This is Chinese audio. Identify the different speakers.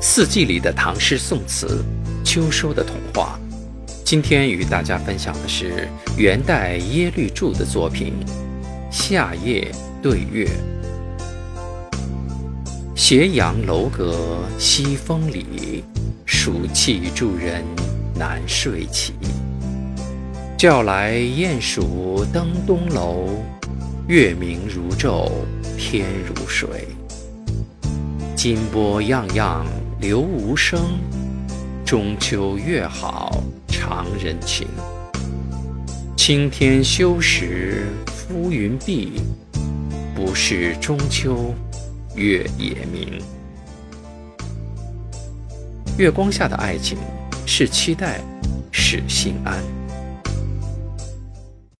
Speaker 1: 四季里的唐诗宋词，秋收的童话。今天与大家分享的是元代耶律柱的作品《夏夜对月》。斜阳楼阁西风里，暑气助人难睡起。叫来鼹鼠登东楼，月明如昼天如水。金波漾漾留无声，中秋月好常人情。青天修时浮云蔽，不是中秋月也明。月光下的爱情，是期待，是心安。